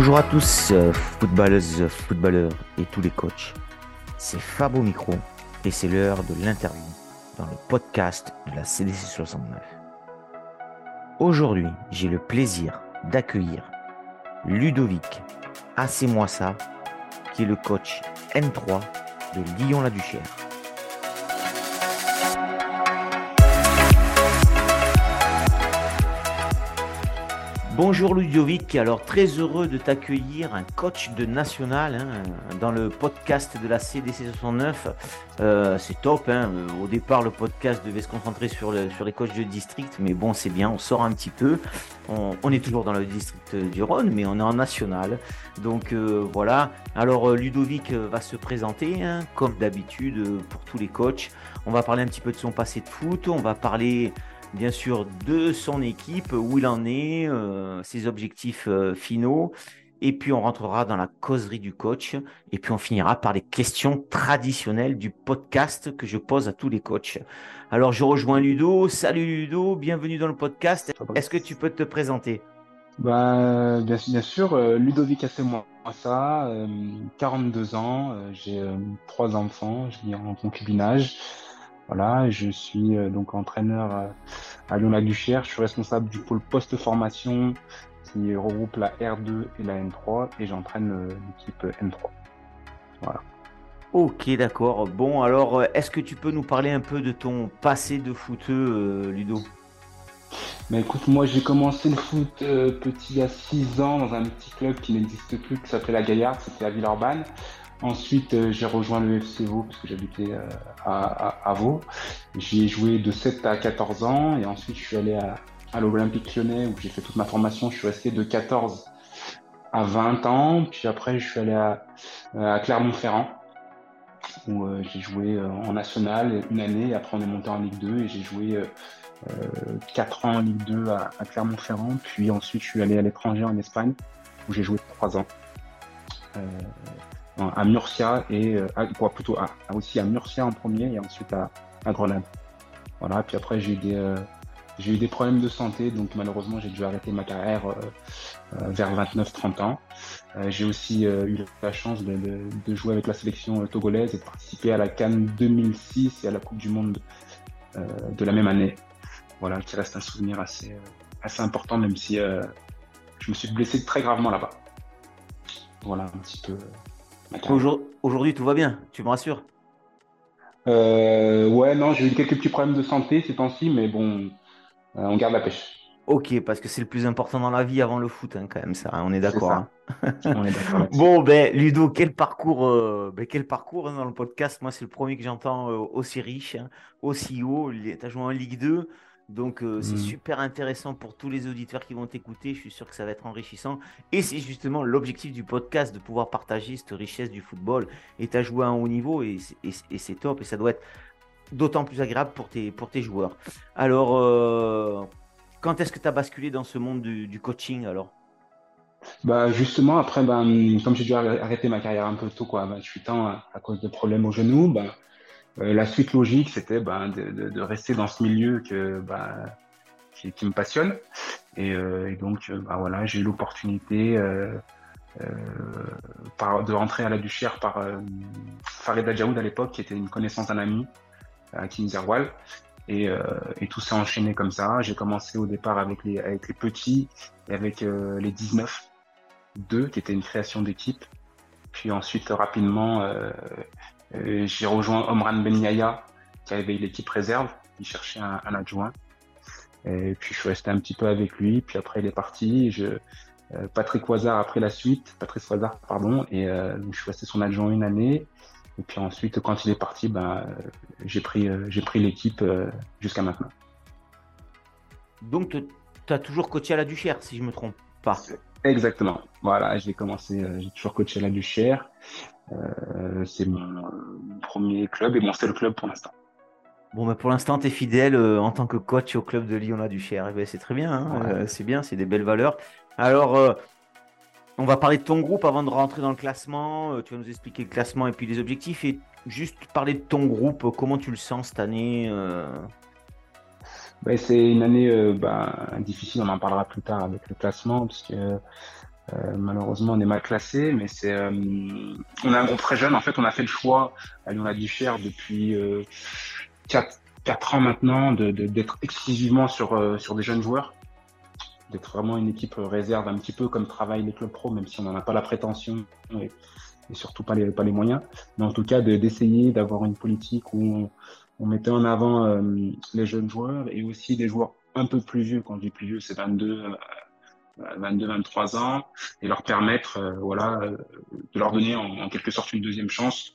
Bonjour à tous, euh, footballeuses, footballeurs et tous les coachs. C'est Fab au micro et c'est l'heure de l'interview dans le podcast de la CDC 69. Aujourd'hui, j'ai le plaisir d'accueillir Ludovic Assemoissa, qui est le coach N3 de Lyon-la-Duchère. Bonjour Ludovic, alors très heureux de t'accueillir, un coach de national hein, dans le podcast de la CDC 69. Euh, c'est top, hein. au départ le podcast devait se concentrer sur, sur les coachs de district, mais bon c'est bien, on sort un petit peu. On, est toujours dans le district du Rhône, mais on est en national. Donc euh, voilà, alors euh, Ludovic va se présenter, hein, comme d'habitude pour tous les coachs. On va parler un petit peu de son passé de foot, on va parler bien sûr de son équipe, où il en est, euh, ses objectifs euh, finaux. Et puis on rentrera dans la causerie du coach. Et puis on finira par les questions traditionnelles du podcast que je pose à tous les coachs. Alors je rejoins Ludo. Salut Ludo, bienvenue dans le podcast. Est-ce que tu peux te présenter? Bah, bien, bien, sûr, euh, Ludovic moi ça, 42 ans, j'ai trois enfants, je vis en concubinage. Voilà, je suis euh, donc entraîneur euh, à Lyon-la-Duchère. Je suis responsable du pôle post-formation qui regroupe la R2 et la N3 et j'entraîne euh, l'équipe N3. Voilà. Ok, d'accord. Bon, alors, est-ce que tu peux nous parler un peu de ton passé de footeux, Ludo? Bah, écoute, moi j'ai commencé le foot petit il y a 6 ans dans un petit club qui n'existe plus, qui s'appelait la Gaillarde, c'était à Villeurbanne. Ensuite, euh, j'ai rejoint le FC Vaud parce que j'habitais euh, à, à. J'y ai joué de 7 à 14 ans et ensuite je suis allé à, l'Olympique lyonnais où j'ai fait toute ma formation. Je suis resté de 14 à 20 ans. Puis après, je suis allé à, à Clermont-Ferrand où euh, j'ai joué en national une année. Après, on est monté en Ligue 2 et j'ai joué euh, 4 ans en Ligue 2 à, à Clermont-Ferrand. Puis ensuite, je suis allé à l'étranger en Espagne où j'ai joué 3 ans. Euh, à Murcia et euh, quoi plutôt à, aussi à Murcia en premier et ensuite à, à Grenade. Voilà, puis après j'ai eu des euh, eu des problèmes de santé, donc malheureusement j'ai dû arrêter ma carrière vers 29-30 ans. j'ai aussi eu la chance de, de, de, jouer avec la sélection togolaise et de participer à la Cannes 2006 et à la Coupe du Monde de la même année. Voilà, qui reste un souvenir assez, assez important, même si je me suis blessé très gravement là-bas. Voilà un petit peu Aujourd'hui, tout va bien, tu me rassures euh, Ouais, non, j'ai eu quelques petits problèmes de santé ces temps-ci, mais bon, euh, on garde la pêche. Ok, parce que c'est le plus important dans la vie avant le foot, hein, quand même, ça, hein, on est d'accord. Hein. bon, ben, Ludo, quel parcours, euh, ben, quel parcours dans le podcast? Moi, c'est le premier que j'entends aussi riche, aussi haut. Tu as joué en Ligue 2. Donc euh, c'est mmh. super intéressant pour tous les auditeurs qui vont t'écouter. Je suis sûr que ça va être enrichissant. Et c'est justement l'objectif du podcast de pouvoir partager cette richesse du football. Et tu as joué à un haut niveau et, c'est top. Et ça doit être d'autant plus agréable pour tes, pour tes joueurs. Alors, euh, quand est-ce que tu as basculé dans ce monde du, coaching alors? Bah justement, après, ben, comme j'ai dû arrêter ma carrière un peu tôt, quoi, à 28 ans, à, cause de problèmes au genou, ben, euh, la suite logique, c'était ben, de, rester dans ce milieu que, ben, qui, me passionne. Et, euh, donc, ben, voilà, j'ai eu l'opportunité euh, euh, de rentrer à la Duchère par euh, Farid Adjaoud à l'époque, qui était une connaissance d'un ami à Kinzerwal. Et, tout s'est enchaîné comme ça. J'ai commencé au départ avec les, petits et avec les 19, 2, qui était une création d'équipe. Puis ensuite, rapidement, euh, j'ai rejoint Omran Ben Yaya, qui avait l'équipe réserve. Il cherchait un, un, adjoint. Et puis je suis resté un petit peu avec lui. Puis après il est parti. Je, euh, Patrick Wazard a pris la suite. Patrice Wazard, pardon. Et euh, je suis resté son adjoint une année. Et puis ensuite, quand il est parti, ben, j'ai pris, j'ai pris l'équipe jusqu'à maintenant. Donc, tu as toujours coaché à la Duchère, si je me trompe pas. Exactement. Voilà, j'ai commencé, j'ai toujours coaché à la Duchère. Euh, c'est mon premier club et mon seul club pour l'instant. Bon, mais pour l'instant, tu es fidèle euh, en tant que coach au club de Lyon-la-Duchère. Eh ben, c'est très bien, hein, euh, c'est bien, c'est des belles valeurs. Alors, on va parler de ton groupe avant de rentrer dans le classement. tu vas nous expliquer le classement et puis les objectifs. Et juste parler de ton groupe, comment tu le sens cette année ben, C'est une année ben, difficile, on en parlera plus tard avec le classement, parce que malheureusement, on est mal classé, mais c'est, on a un groupe très jeune. En fait, on a fait le choix à Lyon la Duchère depuis 4, 4 ans maintenant de, d'être exclusivement sur, sur des jeunes joueurs d'être vraiment une équipe réserve, un petit peu comme travaillent les clubs pro, même si on n'en a pas la prétention et, surtout pas les, pas les moyens. Mais en tout cas, d'essayer d'avoir une politique où on, mettait en avant euh, les jeunes joueurs et aussi des joueurs un peu plus vieux. Quand je dis plus vieux, c'est 22, 22, 23 ans, et leur permettre, euh, voilà, euh, de leur donner en, quelque sorte une deuxième chance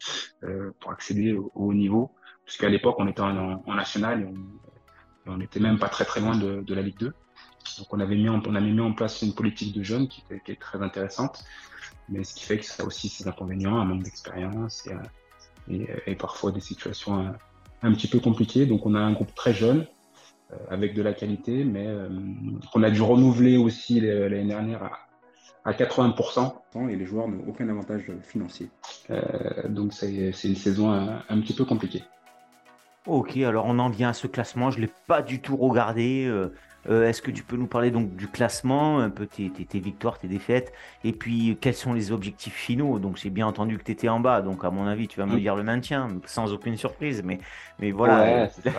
pour accéder au, haut niveau. Puisqu'à l'époque, on était en, national et on, n'était même pas très très loin de, la Ligue 2. Donc on avait mis en, on avait mis en place une politique de jeunes qui, est très intéressante, mais ce qui fait que ça a aussi ses inconvénients, un manque d'expérience et, parfois des situations un, petit peu compliquées. Donc on a un groupe très jeune euh, avec de la qualité, mais euh, qu'on a dû renouveler aussi l'année dernière à, à 80% et les joueurs n'ont aucun avantage financier. Euh, donc c'est une saison un, petit peu compliquée. Ok, alors on en vient à ce classement. Je ne l'ai pas du tout regardé. Euh, euh, est-ce que tu peux nous parler donc du classement, un peu tes, victoires, tes défaites, et puis quels sont les objectifs finaux? Donc j'ai bien entendu que tu étais en bas, donc à mon avis tu vas me mm. dire le maintien, sans aucune surprise, mais, mais voilà. c'est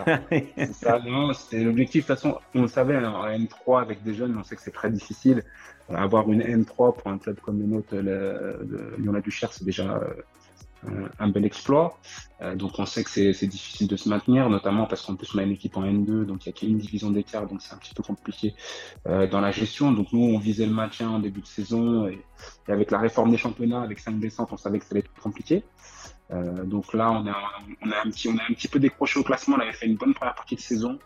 ça. c'est l'objectif. De toute façon, on le savait, hein, en N3 avec des jeunes, on sait que c'est très difficile. Avoir une N3 pour un club comme le nôtre, le, Lyon-la-Duchère, c'est déjà euh, un bel exploit. Euh, donc on sait que c'est difficile de se maintenir, notamment parce qu'en plus on a une équipe en N2, donc il y a qu'une division d'écart, donc c'est un petit peu compliqué euh, dans la gestion. Donc nous on visait le maintien en début de saison et, avec la réforme des championnats, avec cinq descentes, on savait que ça allait être compliqué. Euh, donc là, on a, un petit, on a un petit peu décroché au classement. On avait fait une bonne première partie de saison.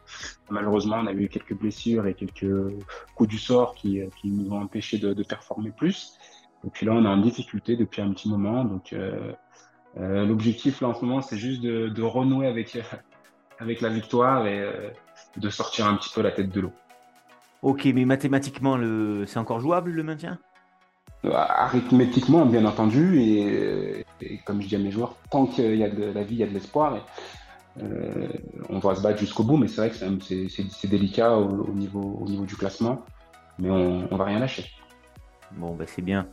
Malheureusement, on a eu quelques blessures et quelques coups du sort qui, nous ont empêché de, performer plus. Et puis là, on est en difficulté depuis un petit moment. Euh, euh, l'objectif là en ce moment, c'est juste de, renouer avec, avec la victoire et euh, de sortir un petit peu la tête de l'eau. Ok, mais mathématiquement, le... c'est encore jouable le maintien? Euh, Arithmétiquement, bien entendu, et, comme je dis à mes joueurs, tant qu'il y a de la vie, il y a de l'espoir. on va se battre jusqu'au bout, mais c'est vrai que c'est délicat au, niveau, au niveau du classement, mais on, on va rien lâcher. Bon, bah, c'est bien.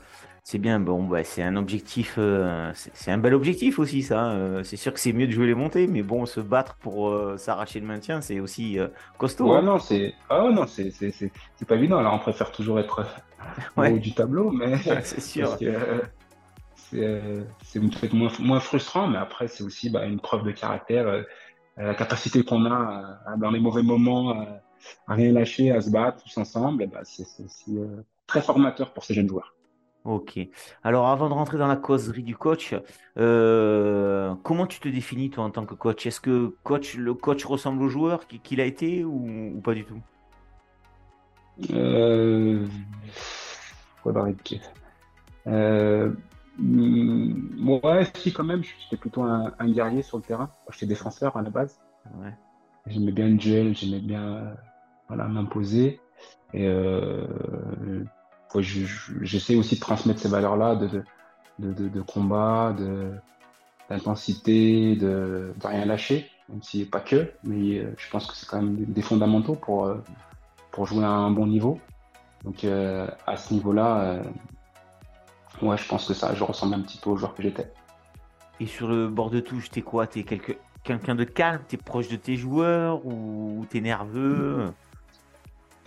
C'est bien, bon, bah, c'est un objectif, euh, c'est un bel objectif aussi, ça. Euh, c'est sûr que c'est mieux de jouer les montées, mais bon, se battre pour euh, s'arracher le maintien, c'est aussi costaud. Ouais, hein. non, c'est ah, non, c'est pas évident. On préfère toujours être au haut du tableau, mais c'est sûr. C'est peut-être moins, moins, frustrant, mais après, c'est aussi bah, une preuve de caractère, la capacité qu'on a dans les mauvais moments à rien lâcher, à se battre tous ensemble, bah, c'est aussi très formateur pour ces jeunes joueurs. Ok. Alors, avant de rentrer dans la causerie du coach, euh, comment tu te définis toi en tant que coach? Est-ce que coach, le coach ressemble au joueur qu'il a été ou, pas du tout? Euh... euh ouais, si quand même, j'étais plutôt un, guerrier sur le terrain. J'étais défenseur à la base. Ouais. J'aimais bien le duel, j'aimais bien voilà, m'imposer. Et euh, j'essaie aussi de transmettre ces valeurs-là de, de, de, combat, d'intensité, de, rien lâcher, même si pas que, mais euh, je pense que c'est quand même des fondamentaux pour, euh, pour jouer à un bon niveau. Donc euh, à ce niveau-là, ouais, je pense que ça, je ressemble un petit peu au joueur que j'étais. Et sur le bord de touche, t'es quoi? T'es quelqu'un de calme? T'es proche de tes joueurs? Ou t'es nerveux?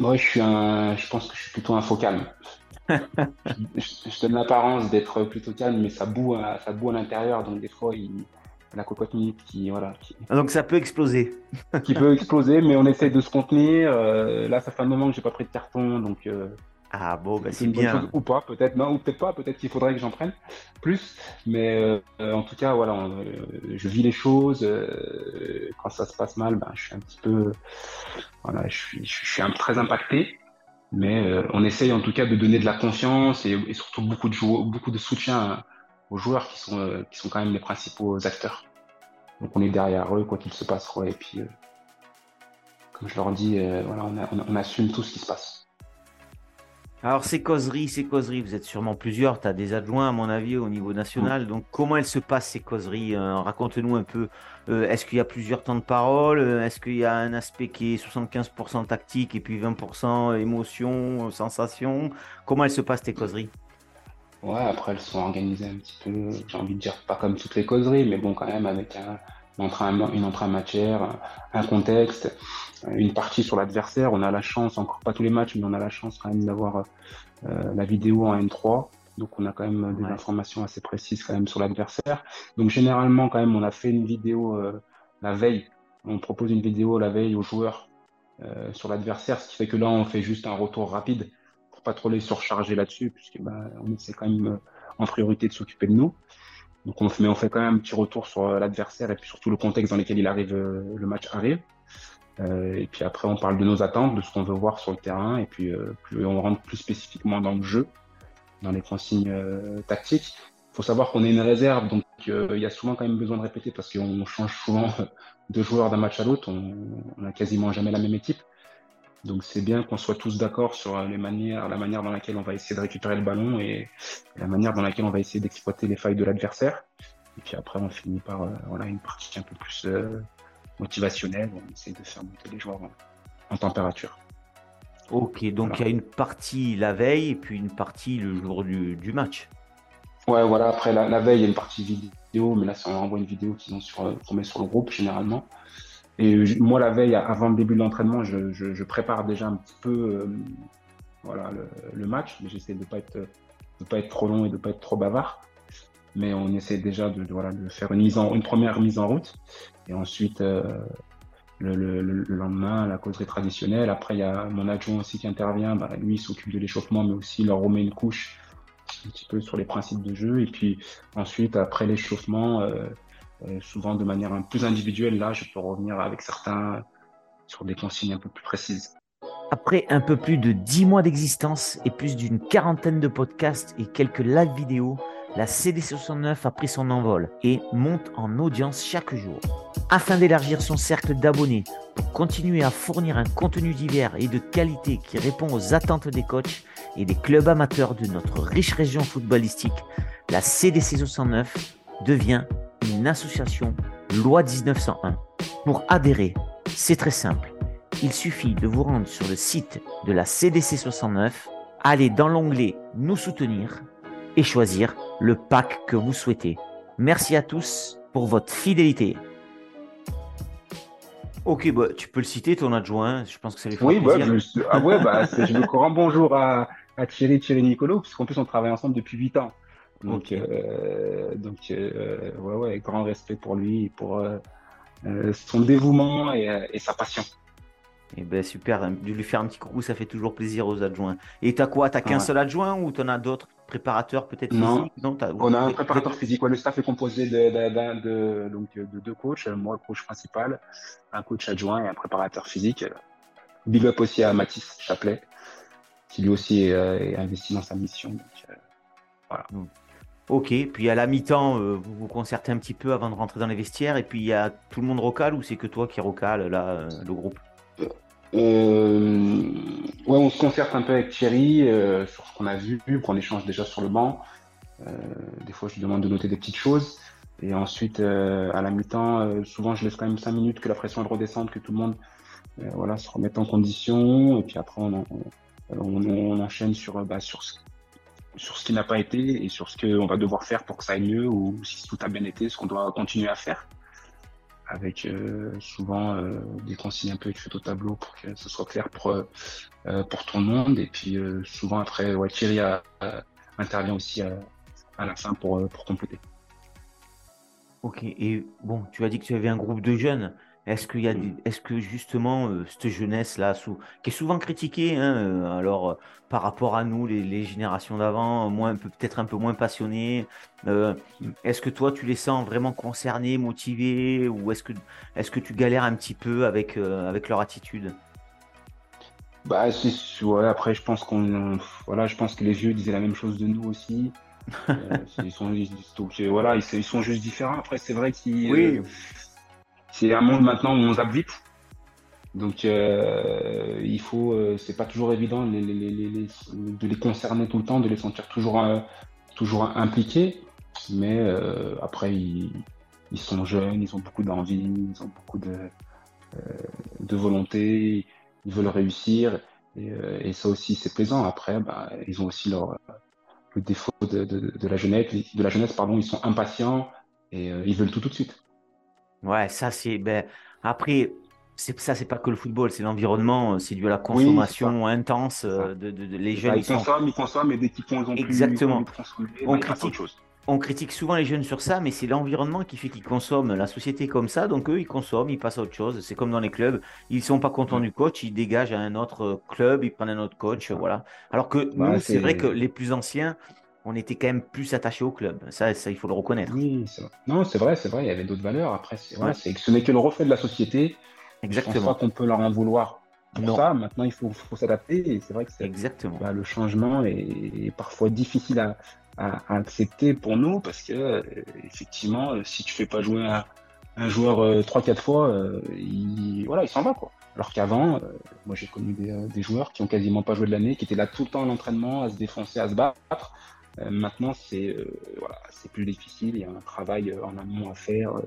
Moi, je suis un, je pense que je suis plutôt un faux calme. je, donne l'apparence d'être plutôt calme, mais ça boue, à, ça boue à l'intérieur, donc des fois, il, la cocotte minute qui, voilà. Ah, donc ça peut exploser. qui peut exploser, mais on essaie de se contenir. Euh, là, ça fait un moment que j'ai pas pris de carton, donc. Euh, ah bon, bah c'est bien. ou pas, peut-être, non, ou peut-être pas, peut-être qu'il faudrait que j'en prenne plus. Mais euh, en tout cas, voilà, je vis les choses. quand ça se passe mal, ben, je suis un petit peu, voilà, je suis, je suis un, très impacté. Mais on essaye en tout cas de donner de la confiance et, surtout beaucoup de, beaucoup de soutien aux joueurs qui sont, qui sont quand même les principaux acteurs. Donc on est derrière eux, quoi qu'il se passe. Et puis, comme je leur dis, voilà, on, on assume tout ce qui se passe. Alors, ces causeries, ces causeries, vous êtes sûrement plusieurs. Tu as des adjoints, à mon avis, au niveau national. Donc, comment elles se passent, ces causeries euh, Raconte-nous un peu. Euh, est-ce qu'il y a plusieurs temps de parole Est-ce qu'il y a un aspect qui est 75% tactique et puis 20% émotion, sensation? Comment elles se passent, tes causeries? Ouais, après, elles sont organisées un petit peu, j'ai envie de dire, pas comme toutes les causeries, mais bon, quand même, avec un, une entrée en matière, un contexte, une partie sur l'adversaire. On a la chance, encore pas tous les matchs, mais on a la chance quand même d'avoir euh, la vidéo en N3. Donc on a quand même des informations assez précises quand même sur l'adversaire. Donc généralement quand même on a fait une vidéo euh, la veille. On propose une vidéo la veille aux joueurs euh, sur l'adversaire, ce qui fait que là on fait juste un retour rapide pour pas trop les surcharger là-dessus, puisque bah, on essaie quand même en priorité de s'occuper de nous. Donc on fait, quand même un petit retour sur euh, l'adversaire et puis surtout le contexte dans lequel il arrive, euh, le match arrive. Euh, et puis après on parle de nos attentes, de ce qu'on veut voir sur le terrain et puis on rentre plus spécifiquement dans le jeu, dans les consignes tactiques. Il faut savoir qu'on est une réserve, donc il y a souvent quand même besoin de répéter parce qu'on change souvent de joueurs d'un match à l'autre. On, on a quasiment jamais la même équipe. Donc c'est bien qu'on soit tous d'accord sur les manières, la manière dans laquelle on va essayer de récupérer le ballon et la manière dans laquelle on va essayer d'exploiter les failles de l'adversaire. Et puis après, on finit par euh, voilà, une partie un peu plus euh, motivationnelle. On essaie de faire monter les joueurs en, température. Ok, donc il y a une partie la veille et puis une partie le jour du, du match. Ouais, voilà. Après la, veille, il y a une partie vidéo, mais là, c'est on envoie une vidéo qu'ils ont sur, qu'on met sur le groupe généralement. Et moi, la veille, avant le début de l'entraînement, je, prépare déjà un petit peu euh, voilà, le, match, j'essaie de ne pas, être, pas être trop long et de ne pas être trop bavard. Mais on essaie déjà de, voilà, de faire une, mise en, une première mise en route. Et ensuite, euh, le, le, le, lendemain, la causerie traditionnelle. Après, il y a mon adjoint aussi qui intervient. Bah, lui, il s'occupe de l'échauffement, mais aussi leur remet une couche un petit peu sur les principes de jeu. Et puis ensuite, après l'échauffement, euh, souvent de manière un peu plus individuelle. Là, je peux revenir avec certains sur des consignes un peu plus précises. Après un peu plus de 10 mois d'existence et plus d'une quarantaine de podcasts et quelques live vidéos, la CD69 a pris son envol et monte en audience chaque jour. Afin d'élargir son cercle d'abonnés pour continuer à fournir un contenu divers et de qualité qui répond aux attentes des coachs et des clubs amateurs de notre riche région footballistique, la CDC69 devient une association loi 1901. Pour adhérer, c'est très simple. Il suffit de vous rendre sur le site de la CDC 69, aller dans l'onglet Nous soutenir et choisir le pack que vous souhaitez. Merci à tous pour votre fidélité. Ok, bah, tu peux le citer, ton adjoint. Je pense que ça lui fera oui, bah, plaisir. je, ah ouais, bah, je veux rends bonjour à, à Thierry, Thierry Nicolo, puisqu'en plus on travaille ensemble depuis 8 ans. Donc, euh, donc euh, ouais, ouais, grand respect pour lui, pour euh, son dévouement et, sa passion. Et eh ben super, de lui faire un petit coucou, ça fait toujours plaisir aux adjoints. Et t'as quoi? T'as qu'un seul adjoint ou t'en as d'autres préparateurs peut-être Non, on a un préparateur physique. le staff est composé de, de, de, donc, de deux coachs. Moi, le coach principal, un coach adjoint et un préparateur physique. Big up aussi à Mathis Chaplet, qui lui aussi est, investi dans sa mission. Donc, voilà. Ok, puis à la mi-temps, euh, vous vous concertez un petit peu avant de rentrer dans les vestiaires, et puis il y a tout le monde rocale ou c'est que toi qui rocale là, euh, le groupe? Euh, Ouais, on se concerte un peu avec Thierry sur ce qu'on a vu, qu'on échange déjà sur le banc. des fois, je lui demande de noter des petites choses. Et ensuite, à la mi-temps, souvent, je laisse quand même 5 minutes que la pression redescende, que tout le monde voilà, se remette en condition. Et puis après, on, on, enchaîne sur, bah, sur ce sur ce qui n'a pas été et sur ce qu'on va devoir faire pour que ça aille mieux ou si tout a bien été, ce qu'on doit continuer à faire. Avec euh, souvent euh, des consignes un peu écrites au tableau pour que ce soit clair pour, euh, tout le monde. Et puis souvent après, ouais, Thierry intervient aussi à, à, la fin pour, pour compléter. Ok, et bon, tu as dit que tu avais un groupe de jeunes. Est-ce qu'il y a, est-ce que justement euh, cette jeunesse là, sous, qui est souvent critiquée, hein, euh, alors euh, par rapport à nous, les, générations d'avant, moins peut-être un peu moins passionnés, est-ce que toi tu les sens vraiment concernés, motivés, ou est-ce que, est-ce que tu galères un petit peu avec avec leur attitude? Bah c'est, ouais, après je pense qu'on, voilà, je pense que les vieux disaient la même chose de nous aussi. ils sont, voilà, ils, sont juste différents. Après c'est vrai qu'ils oui c'est un monde maintenant où on zappe vite. Donc, euh, il faut, euh, c'est pas toujours évident de les concerner tout le temps, de les sentir toujours, euh, toujours impliqués. Mais après, ils, sont jeunes, ils ont beaucoup d'envie, ils ont beaucoup de, volonté, ils veulent réussir. Et, ça aussi, c'est plaisant. Après, bah, ils ont aussi leur, le défaut de, de, la jeunesse, de la jeunesse, pardon, ils sont impatients et ils veulent tout tout de suite. Ouais, ça c'est. Ben, après, ça, c'est pas que le football, c'est l'environnement, c'est dû à la consommation intense euh, de, les jeunes. ils, consomment, ils consomment, et dès qu'ils ont Exactement. Plus, on, critique, chose. on critique souvent les jeunes sur ça, mais c'est l'environnement qui fait qu'ils consomment. La société comme ça, donc eux, ils consomment, ils passent à autre chose. C'est comme dans les clubs, ils sont pas contents du coach, ils dégagent à un autre club, ils prennent un autre coach, voilà. Alors que bah, nous, c'est vrai que les plus anciens, on était quand même plus attaché au club. Ça, ça il faut le reconnaître. Oui, non, c'est vrai, c'est vrai. Il y avait d'autres valeurs. Après, c'est ce n'est que le reflet de la société. Exactement. Je pense pas qu'on peut leur en vouloir pour ça. Maintenant, il faut, s'adapter. Et c'est vrai que Exactement. Bah, le changement est, parfois difficile à, accepter pour nous parce que, euh, effectivement, euh, si tu fais pas jouer un, joueur euh, trois, 3-4 fois, il, voilà, il s'en va. Quoi. Alors qu'avant, moi j'ai connu des, des, joueurs qui ont quasiment pas joué de l'année, qui étaient là tout le temps à l'entraînement, à se défoncer, à se battre. Maintenant, c'est voilà, c'est plus difficile. Il y a un travail en amont à faire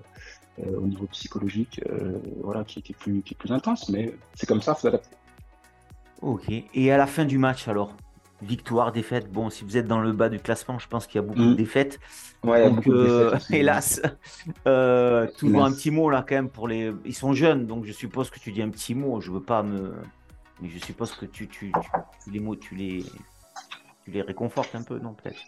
euh, au niveau psychologique, euh, voilà, qui, est plus, qui est plus intense. Mais c'est comme ça, il faut s'adapter. Ok. Et à la fin du match, alors? Victoire, défaite. Bon, si vous êtes dans le bas du classement, je pense qu'il y a beaucoup de mm. défaites. Ouais, donc, euh, hélas, euh, toujours un petit mot là quand même pour les. Ils sont jeunes, donc je suppose que tu dis un petit mot. Je veux pas me, mais je suppose que tu, tu, tu, les mots, tu les, tu les réconfortes un peu, non peut-être?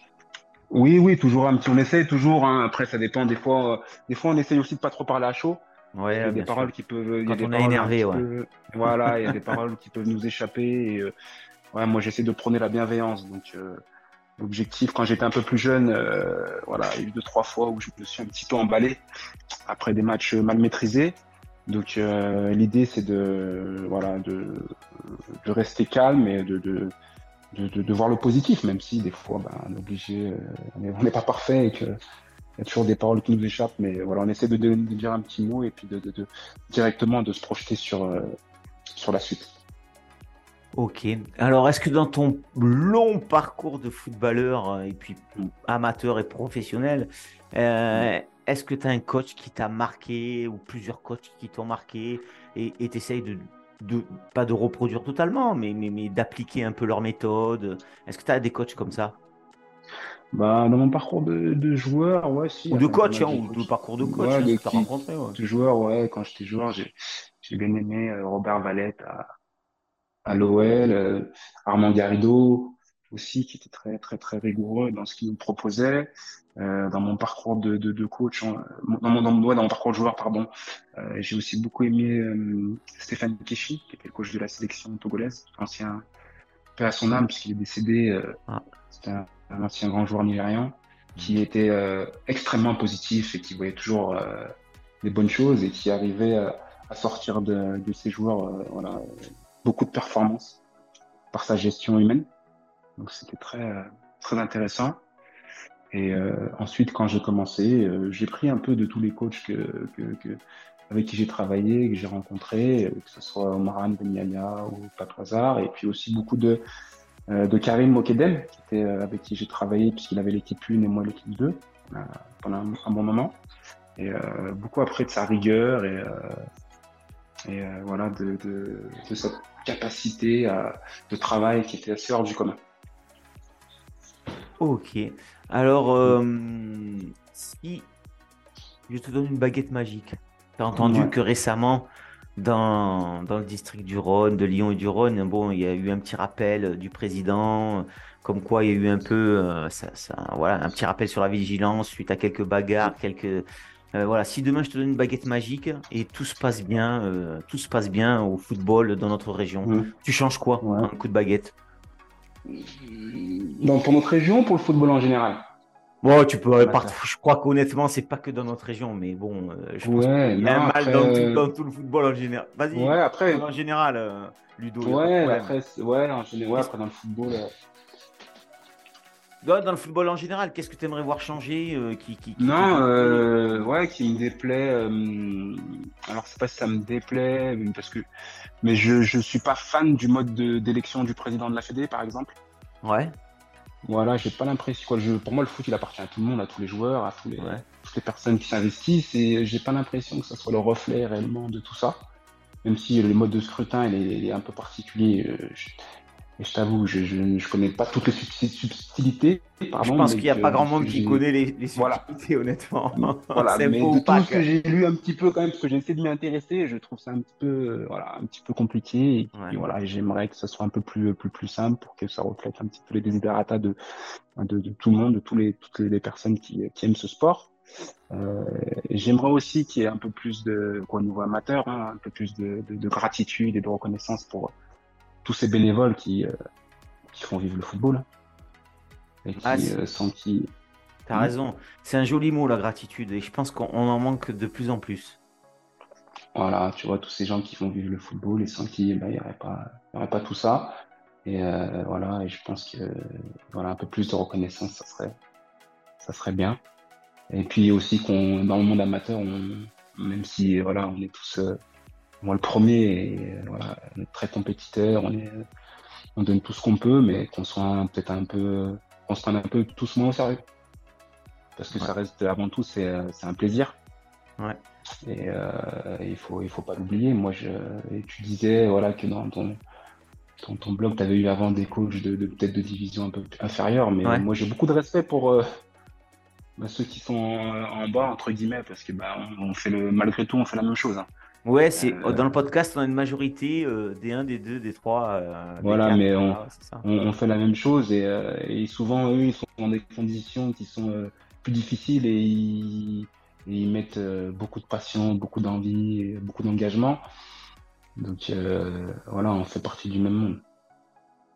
Oui, oui, toujours un petit. On essaye toujours. Hein. Après, ça dépend. Des fois, euh, des fois, on essaye aussi de pas trop parler à chaud. Ouais, il y a des paroles qui peuvent. Quand y a on est énervé, ouais. voilà, il y a des paroles qui peuvent nous échapper. Et, euh, ouais, moi, j'essaie de prôner la bienveillance. Donc, euh, l'objectif, quand j'étais un peu plus jeune, voilà, il y a eu deux trois fois où je me suis un petit peu emballé après des matchs mal maîtrisés. Donc, l'idée, c'est de, voilà, de, de rester calme et de, de de, voir le positif, même si des fois, ben, on est obligé, euh, on n'est pas parfait et qu'il y a toujours des paroles qui nous échappent, mais voilà, on essaie de, dire un petit mot et puis de, directement de se projeter sur, euh, sur la suite. Ok. Alors, est-ce que dans ton long parcours de footballeur euh, et puis amateur et professionnel, est-ce que tu as un coach qui t'a marqué ou plusieurs coachs qui t'ont marqué et tu essayes de, de, pas de reproduire totalement, mais, mais, d'appliquer un peu leur méthode Est-ce que tu as des coachs comme ça? Bah, Dans mon parcours de, joueur, ouais, si. Ou de coach, hein, ou de parcours de coach, ouais, hein, rencontré. De joueur, ouais, quand j'étais joueur, j'ai bien aimé euh, Robert Valette à, à l'OL, euh, Armand Garrido aussi, qui était très, très, très rigoureux dans ce qu'il nous proposait. Euh, dans mon parcours de, de, de coach, dans mon, dans, dans mon parcours de joueur, pardon, euh, j'ai aussi beaucoup aimé euh, Stéphane Keshi, qui était le coach de la sélection togolaise, ancien peu à son âme puisqu'il est décédé. Ah. C'était un, ancien grand joueur nigérian qui était extrêmement positif et qui voyait toujours des bonnes choses et qui arrivait à sortir de, de ses joueurs voilà, beaucoup de performances par sa gestion humaine. Donc c'était très très intéressant. Et euh, ensuite, quand j'ai commencé, euh, j'ai pris un peu de tous les coachs avec qui j'ai travaillé, que j'ai rencontrés, que ce soit Omaran Benyaya ou Patoisar, et puis aussi beaucoup de, euh, de Karim Mokedem, qui était, avec qui j'ai travaillé puisqu'il avait l'équipe 1 et moi l'équipe 2 pendant un, bon moment. Et beaucoup après de sa rigueur et, et voilà de, de, capacité de travail qui était assez hors du commun. Ok. Alors, euh, si je te donne une baguette magique, tu as entendu que récemment, dans, dans, le district du Rhône, de Lyon et du Rhône, bon, il y a eu un petit rappel du président, comme quoi il y a eu un peu, euh, ça, voilà, un petit rappel sur la vigilance suite à quelques bagarres, quelques, euh, voilà. Si demain je te donne une baguette magique et tout se passe bien, tout se passe bien au football dans notre région, mmh. tu changes quoi, un coup de baguette? Dans, pour notre région, pour le football en général? Bon, tu peux. je crois qu'honnêtement, c'est pas que dans notre région, mais bon, euh, je pense qu'il y a un mal dans, tout, le football en général. Vas-y. Ouais, après. En général, euh, Ludo. Ouais, après, ouais, en général, après, dans le football. Euh, dans le football en général, qu'est-ce que tu aimerais voir changer qui, Non, ouais, qui me déplaît alors c'est pas si ça me déplaît, parce que, mais je je suis pas fan du mode d'élection du président de la Fédé, par exemple. Ouais. Voilà, j'ai pas l'impression. Quoi, je, pour moi, le foot, il appartient à tout le monde, à tous les joueurs, à tous les, toutes les personnes qui s'investissent, et j'ai pas l'impression que ça soit le reflet réellement de tout ça. Même si le mode de scrutin, il est, un peu particulier. Euh, et je t'avoue, je, je, connais pas toutes les subtilités. Pardon, je pense qu'il n'y a pas grand monde qui connaît les, les subtilités, honnêtement. Voilà, mais de tout ce que j'ai lu un petit peu quand même, parce que j'ai essayé de m'y intéresser, je trouve ça un petit peu, euh, voilà, un petit peu compliqué. Et, voilà, j'aimerais que ça soit un peu plus, plus, plus simple pour que ça reflète un petit peu les desiderata de, de, de tout le monde, de tous les, toutes les personnes qui, qui aiment ce sport. Euh, j'aimerais aussi qu'il y ait un peu plus de, au niveau amateur, hein, un peu plus de, de, de, gratitude et de reconnaissance pour tous ces bénévoles qui, euh, qui font vivre le football. Et qui, ah, euh, sans qui. T'as raison. C'est un joli mot, la gratitude. Et je pense qu'on en manque de plus en plus. Voilà, tu vois, tous ces gens qui font vivre le football et sans qui bah, il n'y aurait, pas, y aurait pas tout ça. Et euh, voilà, et je pense que voilà, un peu plus de reconnaissance, ça serait, ça serait bien. Et puis aussi qu'on, dans le monde amateur, même si voilà, on est tous moi, le premier, voilà, on est très compétiteur, on, est, on donne tout ce qu'on peut, mais qu'on soit peut-être un peu, on se prenne un peu tous moins au sérieux. Parce que ça reste, avant tout, c'est un plaisir. Ouais. Et euh, il faut, il faut pas l'oublier. Moi, je, tu disais, voilà, que dans ton, ton, blog, tu avais eu avant des coachs de, peut-être de division un peu inférieure, mais moi, j'ai beaucoup de respect pour euh, bah, ceux qui sont en, bas, entre guillemets, parce que bah, on, fait le, malgré tout, on fait la même chose. Hein. Ouais, c'est euh, dans le podcast, on a une majorité euh, des 1, des 2, des 3. Euh, voilà, mais on, on, fait la même chose et, et, souvent, eux, ils sont dans des conditions qui sont plus difficiles et ils, ils mettent beaucoup de passion, beaucoup d'envie, beaucoup d'engagement. Donc voilà, on fait partie du même monde.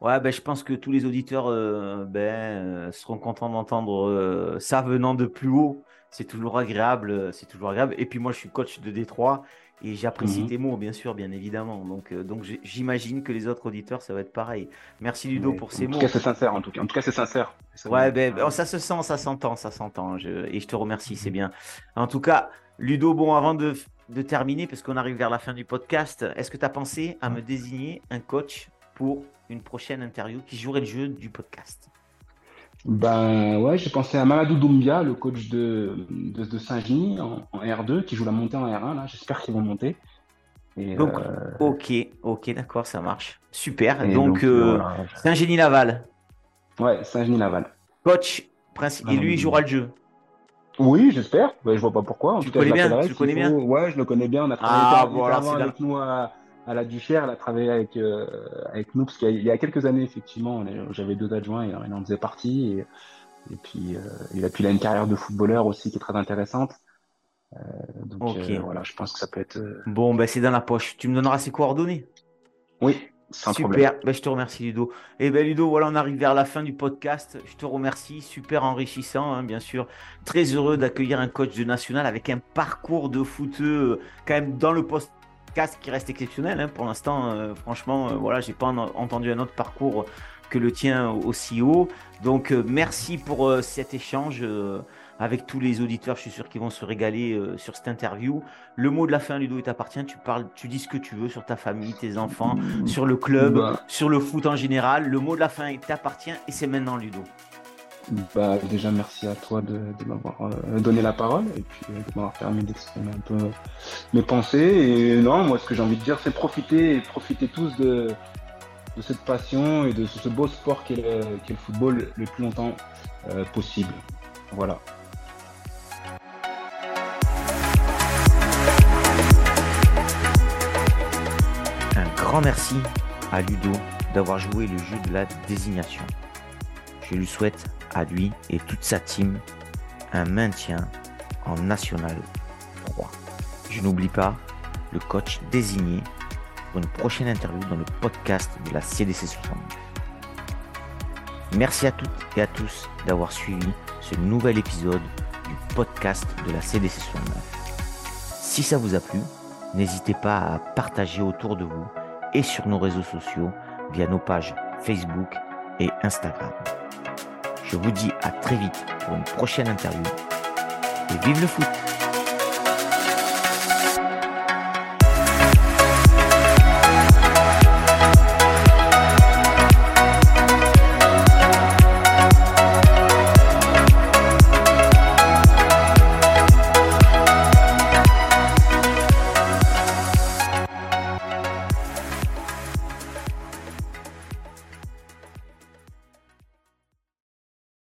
Ouais, ben, je pense que tous les auditeurs ben, seront contents d'entendre ça venant de plus haut. C'est toujours agréable, c'est toujours agréable. Et puis moi, je suis coach de Détroit et j'apprécie mhm. tes mots, bien sûr, bien évidemment. Donc, euh, donc j'imagine que les autres auditeurs, ça va être pareil. Merci Ludo pour ces mots. En tout cas, c'est sincère. En tout cas, en tout cas, c'est sincère. ouais, ben, oh, ça se sent, ça s'entend, ça s'entend. Et je te remercie, c'est mhm. bien. En tout cas, Ludo, bon, avant de, de terminer, parce qu'on arrive vers la fin du podcast, est-ce que tu as pensé à me désigner un coach pour une prochaine interview qui jouerait le jeu du podcast? Ben ouais, j'ai pensé à Mamadou Doumbia, le coach de, de, Saint-Genis en, R2, qui joue la montée en R1. Là, j'espère qu'ils vont monter. donc, euh, ok, ok, d'accord, ça marche. Super. Donc, euh, Saint-Genis-Laval. Ouais, Saint-Genis-Laval. Coach, et lui, il jouera le jeu. Oui, j'espère. Je je vois pas pourquoi. En tu tout cas, bien, tu le connais bien Ouais, je le connais bien. On a travaillé ah, avec nous à, à la Duchère, elle a travaillé avec, euh, avec nous, parce qu'il y, a quelques années, effectivement, j'avais deux adjoints et il en faisait partie. Et, et puis, euh, il, a, puis, il a une carrière de footballeur aussi qui est très intéressante. Euh, donc voilà, je pense que ça peut être. Bon, ben c'est dans la poche. Tu me donneras ses coordonnées Oui, sans Super, ben, je te remercie Ludo. Et eh ben Ludo, voilà, on arrive vers la fin du podcast. Je te remercie, super enrichissant, hein, bien sûr. Très heureux d'accueillir un coach de national avec un parcours de footeux quand même dans le poste casque qui reste exceptionnel. Hein. Pour l'instant, euh, franchement, euh, voilà, j'ai pas entendu un autre parcours que le tien aussi haut. Donc, euh, merci pour cet échange avec tous les auditeurs. Je suis sûr qu'ils vont se régaler sur cette interview. Le mot de la fin, Ludo, il t'appartient. Tu parles, tu dis ce que tu veux sur ta famille, tes enfants, sur le club, bah. sur le foot en général. Le mot de la fin, il t'appartient et c'est maintenant, Ludo. Bah, déjà, merci à toi de, m'avoir euh, donné la parole et puis euh, de m'avoir permis d'exprimer un peu mes pensées. Et non, moi, ce que j'ai envie de dire, c'est profiter et profiter tous de, cette passion et de ce, beau sport qu'est le, football le plus longtemps euh, possible. Voilà. Un grand merci à Ludo d'avoir joué le jeu de la désignation. Je lui souhaite à lui et toute sa team un maintien en National 3. Je n'oublie pas le coach désigné pour une prochaine interview dans le podcast de la CDC 69. Merci à toutes et à tous d'avoir suivi ce nouvel épisode du podcast de la CDC 69. Si ça vous a plu, n'hésitez pas à partager autour de vous et sur nos réseaux sociaux via nos pages Facebook et Instagram. Je vous dis à très vite pour une prochaine interview. Et vive le foot